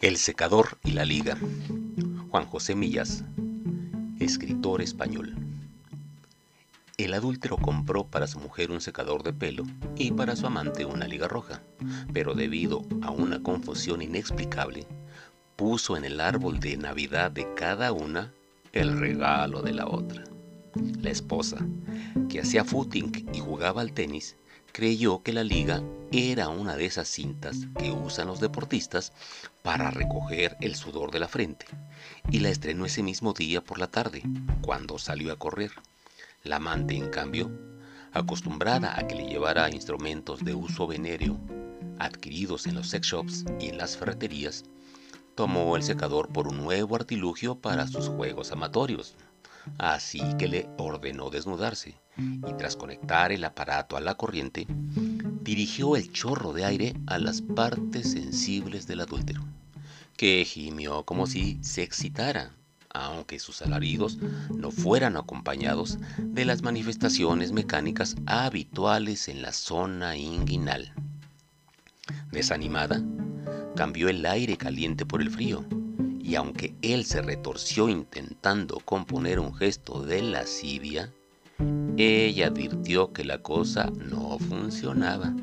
El secador y la liga. Juan José Millas, escritor español. El adúltero compró para su mujer un secador de pelo y para su amante una liga roja, pero debido a una confusión inexplicable, puso en el árbol de Navidad de cada una el regalo de la otra. La esposa, que hacía footing y jugaba al tenis, creyó que la liga era una de esas cintas que usan los deportistas para recoger el sudor de la frente y la estrenó ese mismo día por la tarde, cuando salió a correr. La amante, en cambio, acostumbrada a que le llevara instrumentos de uso venéreo adquiridos en los sex shops y en las ferreterías, tomó el secador por un nuevo artilugio para sus juegos amatorios. Así que le ordenó desnudarse y tras conectar el aparato a la corriente, dirigió el chorro de aire a las partes sensibles del adúltero, que gimió como si se excitara, aunque sus alaridos no fueran acompañados de las manifestaciones mecánicas habituales en la zona inguinal. Desanimada, cambió el aire caliente por el frío, y aunque él se retorció intentando componer un gesto de lascivia, ella advirtió que la cosa no funcionaba.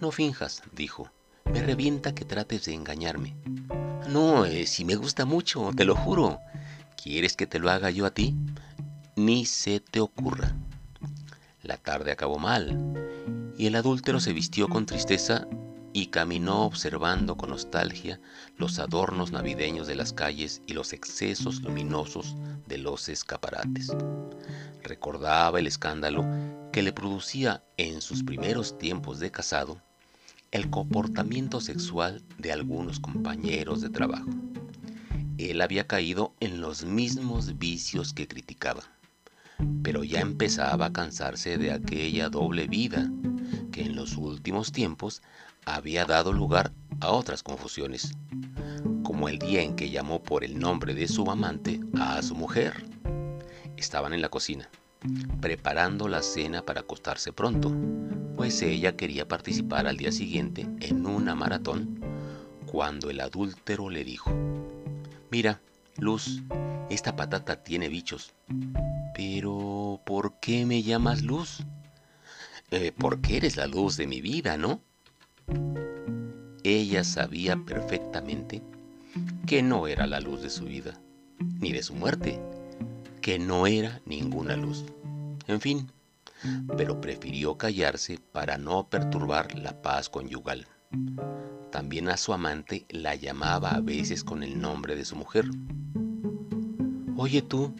No finjas, dijo. Me revienta que trates de engañarme. No, eh, si me gusta mucho, te lo juro. ¿Quieres que te lo haga yo a ti? Ni se te ocurra. La tarde acabó mal, y el adúltero se vistió con tristeza y caminó observando con nostalgia los adornos navideños de las calles y los excesos luminosos de los escaparates. Recordaba el escándalo que le producía en sus primeros tiempos de casado el comportamiento sexual de algunos compañeros de trabajo. Él había caído en los mismos vicios que criticaba, pero ya empezaba a cansarse de aquella doble vida que en los últimos tiempos había dado lugar a otras confusiones, como el día en que llamó por el nombre de su amante a su mujer. Estaban en la cocina, preparando la cena para acostarse pronto, pues ella quería participar al día siguiente en una maratón, cuando el adúltero le dijo, Mira, Luz, esta patata tiene bichos. Pero, ¿por qué me llamas Luz? Eh, porque eres la luz de mi vida, ¿no? Ella sabía perfectamente que no era la luz de su vida, ni de su muerte, que no era ninguna luz. En fin, pero prefirió callarse para no perturbar la paz conyugal. También a su amante la llamaba a veces con el nombre de su mujer. Oye tú,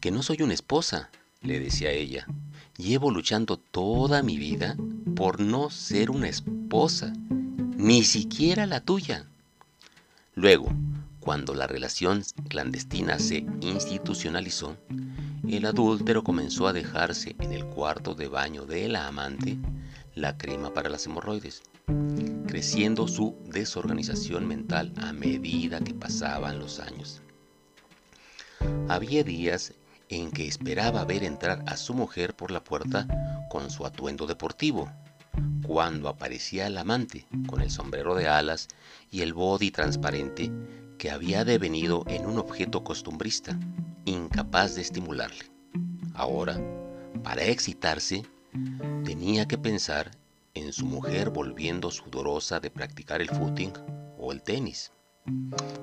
que no soy una esposa, le decía ella. Llevo luchando toda mi vida por no ser una esposa ni siquiera la tuya. Luego, cuando la relación clandestina se institucionalizó, el adúltero comenzó a dejarse en el cuarto de baño de la amante la crema para las hemorroides, creciendo su desorganización mental a medida que pasaban los años. Había días en que esperaba ver entrar a su mujer por la puerta con su atuendo deportivo, cuando aparecía el amante con el sombrero de alas y el body transparente que había devenido en un objeto costumbrista, incapaz de estimularle. Ahora, para excitarse, tenía que pensar en su mujer volviendo sudorosa de practicar el footing o el tenis.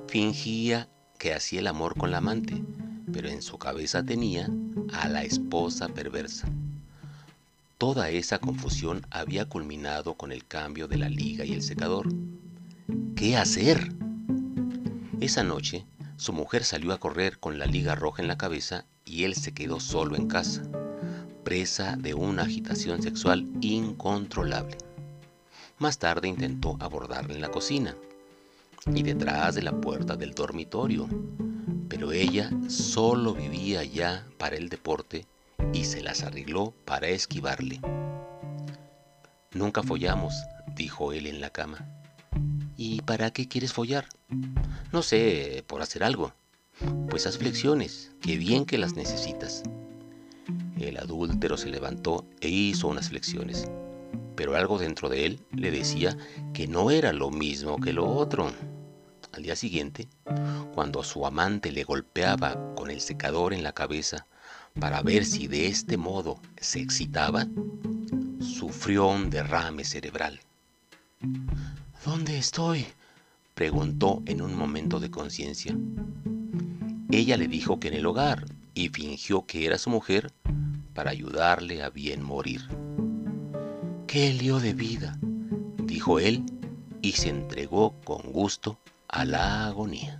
Fingía que hacía el amor con la amante, pero en su cabeza tenía a la esposa perversa. Toda esa confusión había culminado con el cambio de la liga y el secador. ¿Qué hacer? Esa noche, su mujer salió a correr con la liga roja en la cabeza y él se quedó solo en casa, presa de una agitación sexual incontrolable. Más tarde intentó abordarla en la cocina y detrás de la puerta del dormitorio, pero ella solo vivía ya para el deporte y se las arregló para esquivarle. Nunca follamos, dijo él en la cama. ¿Y para qué quieres follar? No sé, por hacer algo. Pues haz flexiones, qué bien que las necesitas. El adúltero se levantó e hizo unas flexiones. pero algo dentro de él le decía que no era lo mismo que lo otro. Al día siguiente, cuando su amante le golpeaba con el secador en la cabeza para ver si de este modo se excitaba, sufrió un derrame cerebral. ¿Dónde estoy? preguntó en un momento de conciencia. Ella le dijo que en el hogar y fingió que era su mujer para ayudarle a bien morir. ¡Qué lío de vida! dijo él y se entregó con gusto a la agonía.